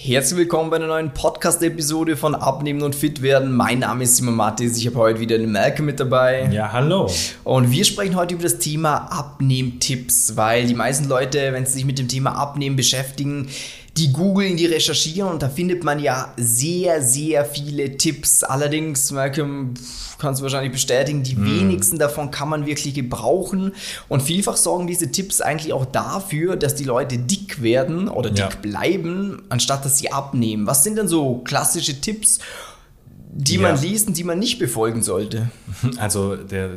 Herzlich willkommen bei einer neuen Podcast-Episode von Abnehmen und Fit werden. Mein Name ist Simon Mattis, ich habe heute wieder den Malcolm mit dabei. Ja, hallo. Und wir sprechen heute über das Thema Abnehmtipps, weil die meisten Leute, wenn sie sich mit dem Thema Abnehmen beschäftigen, die googeln, die recherchieren und da findet man ja sehr, sehr viele Tipps. Allerdings, Malcolm, kannst du wahrscheinlich bestätigen, die mm. wenigsten davon kann man wirklich gebrauchen. Und vielfach sorgen diese Tipps eigentlich auch dafür, dass die Leute dick werden oder dick ja. bleiben, anstatt dass sie abnehmen. Was sind denn so klassische Tipps, die ja. man liest und die man nicht befolgen sollte? Also der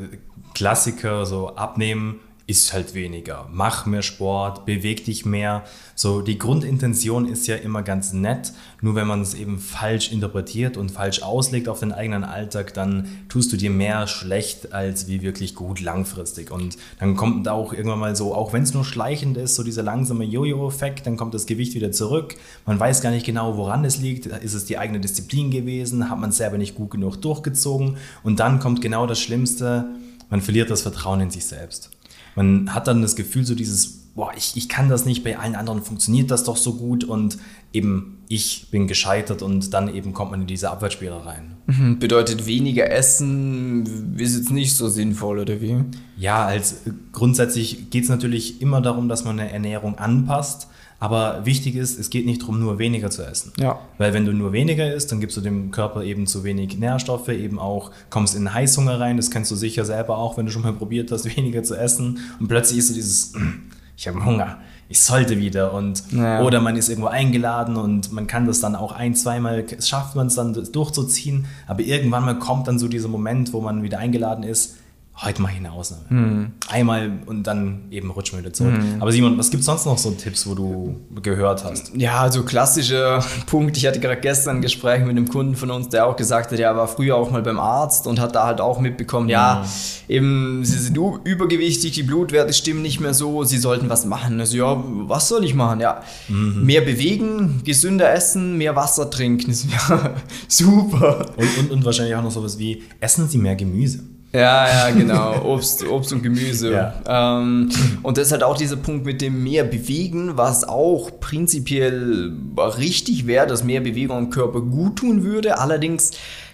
Klassiker, so abnehmen isst halt weniger, mach mehr Sport, beweg dich mehr. So, die Grundintention ist ja immer ganz nett, nur wenn man es eben falsch interpretiert und falsch auslegt auf den eigenen Alltag, dann tust du dir mehr schlecht als wie wirklich gut langfristig. Und dann kommt auch irgendwann mal so, auch wenn es nur schleichend ist, so dieser langsame Jojo-Effekt, dann kommt das Gewicht wieder zurück. Man weiß gar nicht genau, woran es liegt. Ist es die eigene Disziplin gewesen? Hat man es selber nicht gut genug durchgezogen? Und dann kommt genau das Schlimmste, man verliert das Vertrauen in sich selbst man hat dann das Gefühl, so dieses, boah, ich, ich kann das nicht, bei allen anderen funktioniert das doch so gut und eben ich bin gescheitert und dann eben kommt man in diese Abwärtsspirale rein. Mhm. Bedeutet weniger essen ist jetzt nicht so sinnvoll oder wie? Ja, als grundsätzlich geht es natürlich immer darum, dass man eine Ernährung anpasst. Aber wichtig ist, es geht nicht darum, nur weniger zu essen. Ja. Weil wenn du nur weniger isst, dann gibst du dem Körper eben zu wenig Nährstoffe, eben auch kommst in Heißhunger rein. Das kennst du sicher selber auch, wenn du schon mal probiert hast, weniger zu essen. Und plötzlich ist so dieses, ich habe Hunger, ich sollte wieder. Und, ja. Oder man ist irgendwo eingeladen und man kann das dann auch ein, zweimal, schafft man es dann durchzuziehen. Aber irgendwann mal kommt dann so dieser Moment, wo man wieder eingeladen ist heute mache ich eine Ausnahme. Mhm. Einmal und dann eben rutschen wir wieder zurück. Mhm. Aber Simon, was gibt es sonst noch so Tipps, wo du gehört hast? Ja, also klassischer Punkt. Ich hatte gerade gestern ein Gespräch mit einem Kunden von uns, der auch gesagt hat, er war früher auch mal beim Arzt und hat da halt auch mitbekommen, mhm. ja, eben, sie sind übergewichtig, die Blutwerte stimmen nicht mehr so, sie sollten was machen. Also ja, was soll ich machen? Ja, mhm. mehr bewegen, gesünder essen, mehr Wasser trinken. Ja, super. Und, und, und wahrscheinlich auch noch sowas wie, essen Sie mehr Gemüse. Ja, ja, genau. Obst, Obst und Gemüse. Ja. Ähm, und das ist halt auch dieser Punkt mit dem mehr Bewegen, was auch prinzipiell richtig wäre, dass mehr Bewegung am Körper gut tun würde. Allerdings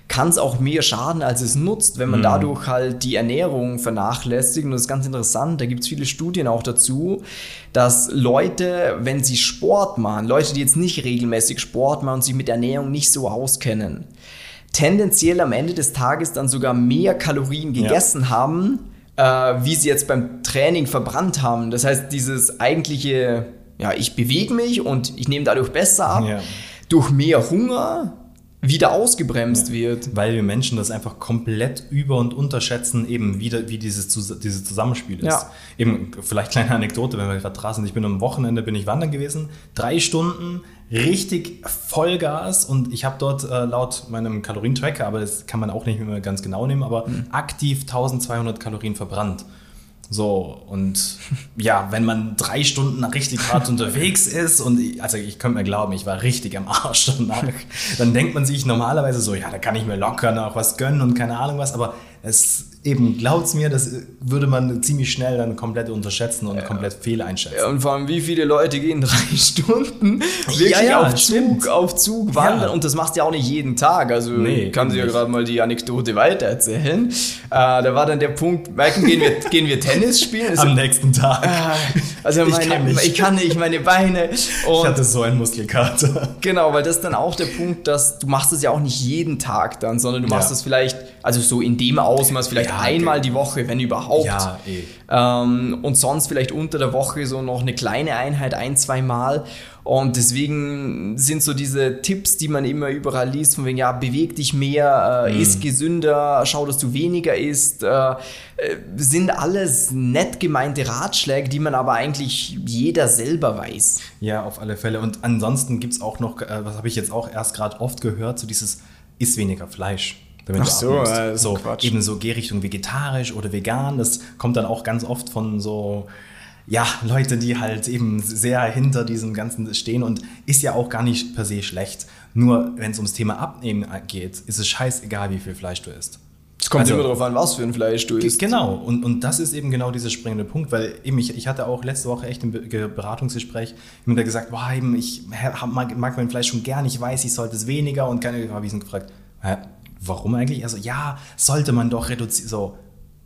kann es auch mehr schaden, als es nutzt, wenn man mhm. dadurch halt die Ernährung vernachlässigt. Und das ist ganz interessant, da gibt es viele Studien auch dazu, dass Leute, wenn sie Sport machen, Leute, die jetzt nicht regelmäßig Sport machen und sich mit Ernährung nicht so auskennen, tendenziell am Ende des Tages dann sogar mehr Kalorien gegessen ja. haben, äh, wie sie jetzt beim Training verbrannt haben. Das heißt, dieses eigentliche, ja, ich bewege mich und ich nehme dadurch besser ab, ja. durch mehr Hunger wieder ausgebremst ja, wird. Weil wir Menschen das einfach komplett über- und unterschätzen, eben wieder, wie dieses, dieses Zusammenspiel ist. Ja. Eben, vielleicht kleine Anekdote, wenn wir gerade draußen sind. Ich bin am Wochenende, bin ich wandern gewesen, drei Stunden, richtig Vollgas und ich habe dort äh, laut meinem Kalorientracker, aber das kann man auch nicht mehr ganz genau nehmen, aber mhm. aktiv 1200 Kalorien verbrannt. So, und ja, wenn man drei Stunden richtig hart unterwegs ist und ich, also ich könnte mir glauben, ich war richtig am Arsch danach, dann denkt man sich normalerweise so, ja, da kann ich mir locker noch was gönnen und keine Ahnung was, aber es eben, glaubt's mir, das würde man ziemlich schnell dann komplett unterschätzen und ja. komplett fehleinschätzen. Ja, und vor allem, wie viele Leute gehen drei Stunden wirklich ja, ja, auf, Zug, auf Zug wandern und das machst du ja auch nicht jeden Tag. Also nee, kann sie ja gerade mal die Anekdote weitererzählen. Äh, da war dann der Punkt, merken, gehen wir, gehen wir Tennis spielen? Am nächsten Tag. Äh, also meine, ich, kann nicht. ich kann nicht, meine Beine. ich hatte so einen Muskelkater. Genau, weil das ist dann auch der Punkt, dass du machst es ja auch nicht jeden Tag dann, sondern du machst es vielleicht, also so in dem Ausmaß vielleicht einmal die Woche, wenn überhaupt. Ja, eh. Ähm, und sonst vielleicht unter der Woche so noch eine kleine Einheit, ein, zwei Mal. Und deswegen sind so diese Tipps, die man immer überall liest, von wegen, ja, beweg dich mehr, äh, mm. isst gesünder, schau, dass du weniger isst, äh, äh, sind alles nett gemeinte Ratschläge, die man aber eigentlich jeder selber weiß. Ja, auf alle Fälle. Und ansonsten gibt es auch noch, äh, was habe ich jetzt auch erst gerade oft gehört, so dieses, isst weniger Fleisch damit Ach so, äh, so Quatsch. eben so geh Richtung vegetarisch oder vegan. Das kommt dann auch ganz oft von so ja, Leute, die halt eben sehr hinter diesem Ganzen stehen und ist ja auch gar nicht per se schlecht. Nur wenn es ums Thema Abnehmen geht, ist es scheißegal, wie viel Fleisch du isst. Es kommt also, immer darauf an, was für ein Fleisch du isst. Genau, und, und das ist eben genau dieser springende Punkt, weil eben ich, ich hatte auch letzte Woche echt ein Beratungsgespräch mit der gesagt, boah, eben, ich mag, mag mein Fleisch schon gern, ich weiß, ich sollte es weniger und keine habe ich ihn gefragt, hä, warum eigentlich? Also ja, sollte man doch reduzieren. So,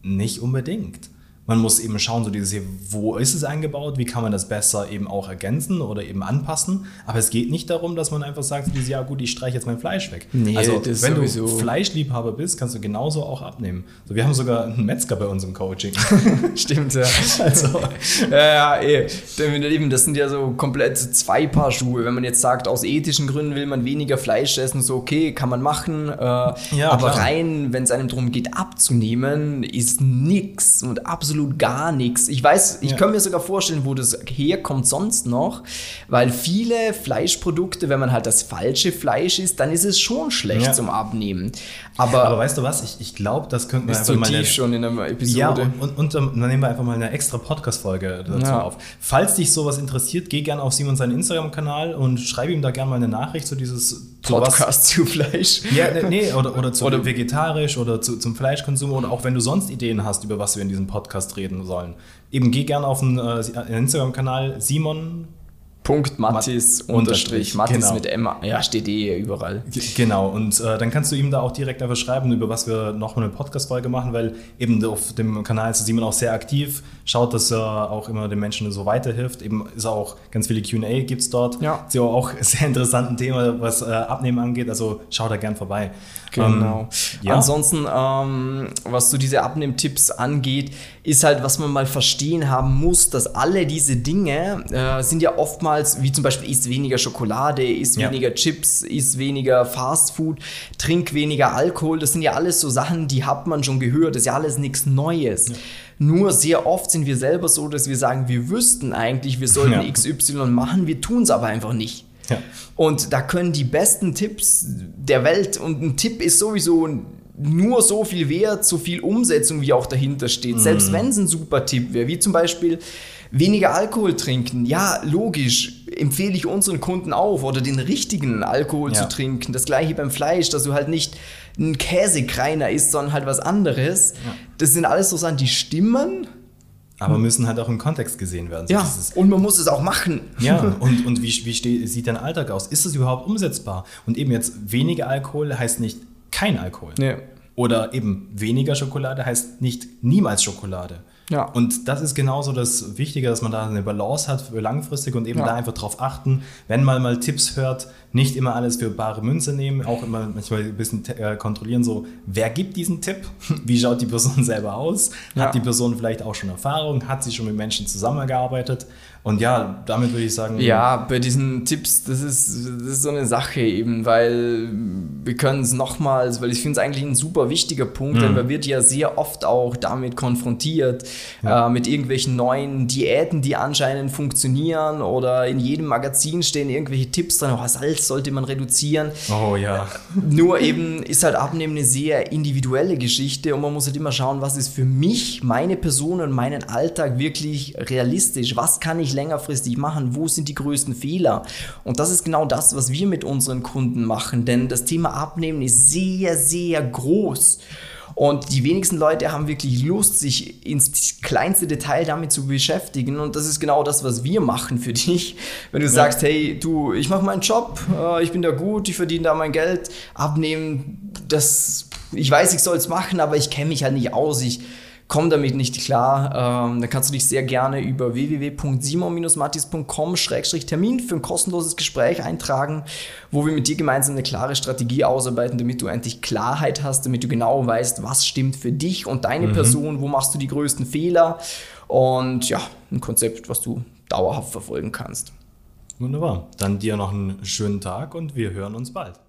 nicht unbedingt man muss eben schauen, so dieses hier, wo ist es eingebaut, wie kann man das besser eben auch ergänzen oder eben anpassen. Aber es geht nicht darum, dass man einfach sagt, dieses, ja gut, ich streiche jetzt mein Fleisch weg. Nee, also wenn sowieso. du Fleischliebhaber bist, kannst du genauso auch abnehmen. So, wir haben sogar einen Metzger bei uns im Coaching. Stimmt, ja. Also, ja, ja, eh. Eben, das sind ja so komplett zwei Paar Schuhe. Wenn man jetzt sagt, aus ethischen Gründen will man weniger Fleisch essen, so okay, kann man machen. Äh, ja, aber klar. rein, wenn es einem darum geht, abzunehmen, ist nichts und absolut absolut gar nichts. Ich weiß, ich ja. kann mir sogar vorstellen, wo das herkommt sonst noch, weil viele Fleischprodukte, wenn man halt das falsche Fleisch isst, dann ist es schon schlecht ja. zum Abnehmen. Aber, Aber weißt du was? Ich, ich glaube, das könnten wir einfach so mal tief eine, schon in einer Episode. Ja, und, und, und, dann nehmen wir einfach mal eine extra Podcast-Folge dazu ja. auf. Falls dich sowas interessiert, geh gerne auf Simon seinen Instagram-Kanal und schreibe ihm da gerne mal eine Nachricht zu dieses Podcast zu Fleisch. Ja, ne, nee, oder, oder zu oder vegetarisch oder zu, zum Fleischkonsum oder auch wenn du sonst Ideen hast, über was wir in diesem Podcast reden sollen. Eben geh gerne auf den äh, Instagram-Kanal Simon Punkt Mattis unterstrich Mattis genau. mit M, ja, steht eh überall. Genau, und äh, dann kannst du ihm da auch direkt einfach schreiben, über was wir noch eine Podcast-Folge machen, weil eben auf dem Kanal ist Simon auch sehr aktiv, schaut, dass er auch immer den Menschen so weiterhilft. Eben ist auch ganz viele QA gibt es dort. Ja. Ist ja auch sehr interessanten Thema, was äh, Abnehmen angeht, also schau da gern vorbei. Genau. Ähm, ja. Ansonsten, ähm, was so diese Abnehmtipps angeht, ist halt, was man mal verstehen haben muss, dass alle diese Dinge äh, sind ja oftmals, wie zum Beispiel isst weniger Schokolade, isst ja. weniger Chips, isst weniger Fastfood, trink weniger Alkohol. Das sind ja alles so Sachen, die hat man schon gehört. Das ist ja alles nichts Neues. Ja. Nur sehr oft sind wir selber so, dass wir sagen, wir wüssten eigentlich, wir sollten ja. XY machen, wir tun es aber einfach nicht. Ja. Und da können die besten Tipps der Welt, und ein Tipp ist sowieso nur so viel wert, so viel Umsetzung, wie auch dahinter steht. Mm. Selbst wenn es ein super Tipp wäre, wie zum Beispiel weniger Alkohol trinken. Ja, logisch, empfehle ich unseren Kunden auf oder den richtigen Alkohol ja. zu trinken. Das gleiche beim Fleisch, dass du halt nicht ein Käsekreiner isst, sondern halt was anderes. Ja. Das sind alles so Sachen, die stimmen aber müssen halt auch im Kontext gesehen werden. So ja, und man muss es auch machen. Ja, und, und wie, wie steht, sieht dein Alltag aus? Ist es überhaupt umsetzbar? Und eben jetzt weniger Alkohol heißt nicht kein Alkohol. Nee. Oder eben weniger Schokolade heißt nicht niemals Schokolade. Ja. Und das ist genauso das Wichtige, dass man da eine Balance hat für langfristig und eben ja. da einfach drauf achten, wenn man mal Tipps hört, nicht immer alles für bare Münze nehmen, auch immer manchmal ein bisschen äh, kontrollieren, so, wer gibt diesen Tipp? Wie schaut die Person selber aus? Ja. Hat die Person vielleicht auch schon Erfahrung? Hat sie schon mit Menschen zusammengearbeitet? Und ja, damit würde ich sagen. Ja, bei diesen Tipps, das ist, das ist so eine Sache eben, weil wir können es nochmals, weil ich finde es eigentlich ein super wichtiger Punkt, mhm. denn man wird ja sehr oft auch damit konfrontiert, ja. äh, mit irgendwelchen neuen Diäten, die anscheinend funktionieren oder in jedem Magazin stehen irgendwelche Tipps drin, oh, Salz sollte man reduzieren. Oh ja. Nur eben ist halt Abnehmen eine sehr individuelle Geschichte und man muss halt immer schauen, was ist für mich, meine Person und meinen Alltag wirklich realistisch. Was kann ich längerfristig machen? Wo sind die größten Fehler? Und das ist genau das, was wir mit unseren Kunden machen, denn das Thema Abnehmen ist sehr, sehr groß. Und die wenigsten Leute haben wirklich Lust, sich ins kleinste Detail damit zu beschäftigen. Und das ist genau das, was wir machen für dich. Wenn du ja. sagst, hey, du, ich mache meinen Job, äh, ich bin da gut, ich verdiene da mein Geld, abnehmen, das, ich weiß, ich soll es machen, aber ich kenne mich halt nicht aus. Ich komm damit nicht klar, ähm, dann kannst du dich sehr gerne über www.simon-mattis.com-termin für ein kostenloses Gespräch eintragen, wo wir mit dir gemeinsam eine klare Strategie ausarbeiten, damit du endlich Klarheit hast, damit du genau weißt, was stimmt für dich und deine mhm. Person, wo machst du die größten Fehler und ja, ein Konzept, was du dauerhaft verfolgen kannst. Wunderbar. Dann dir noch einen schönen Tag und wir hören uns bald.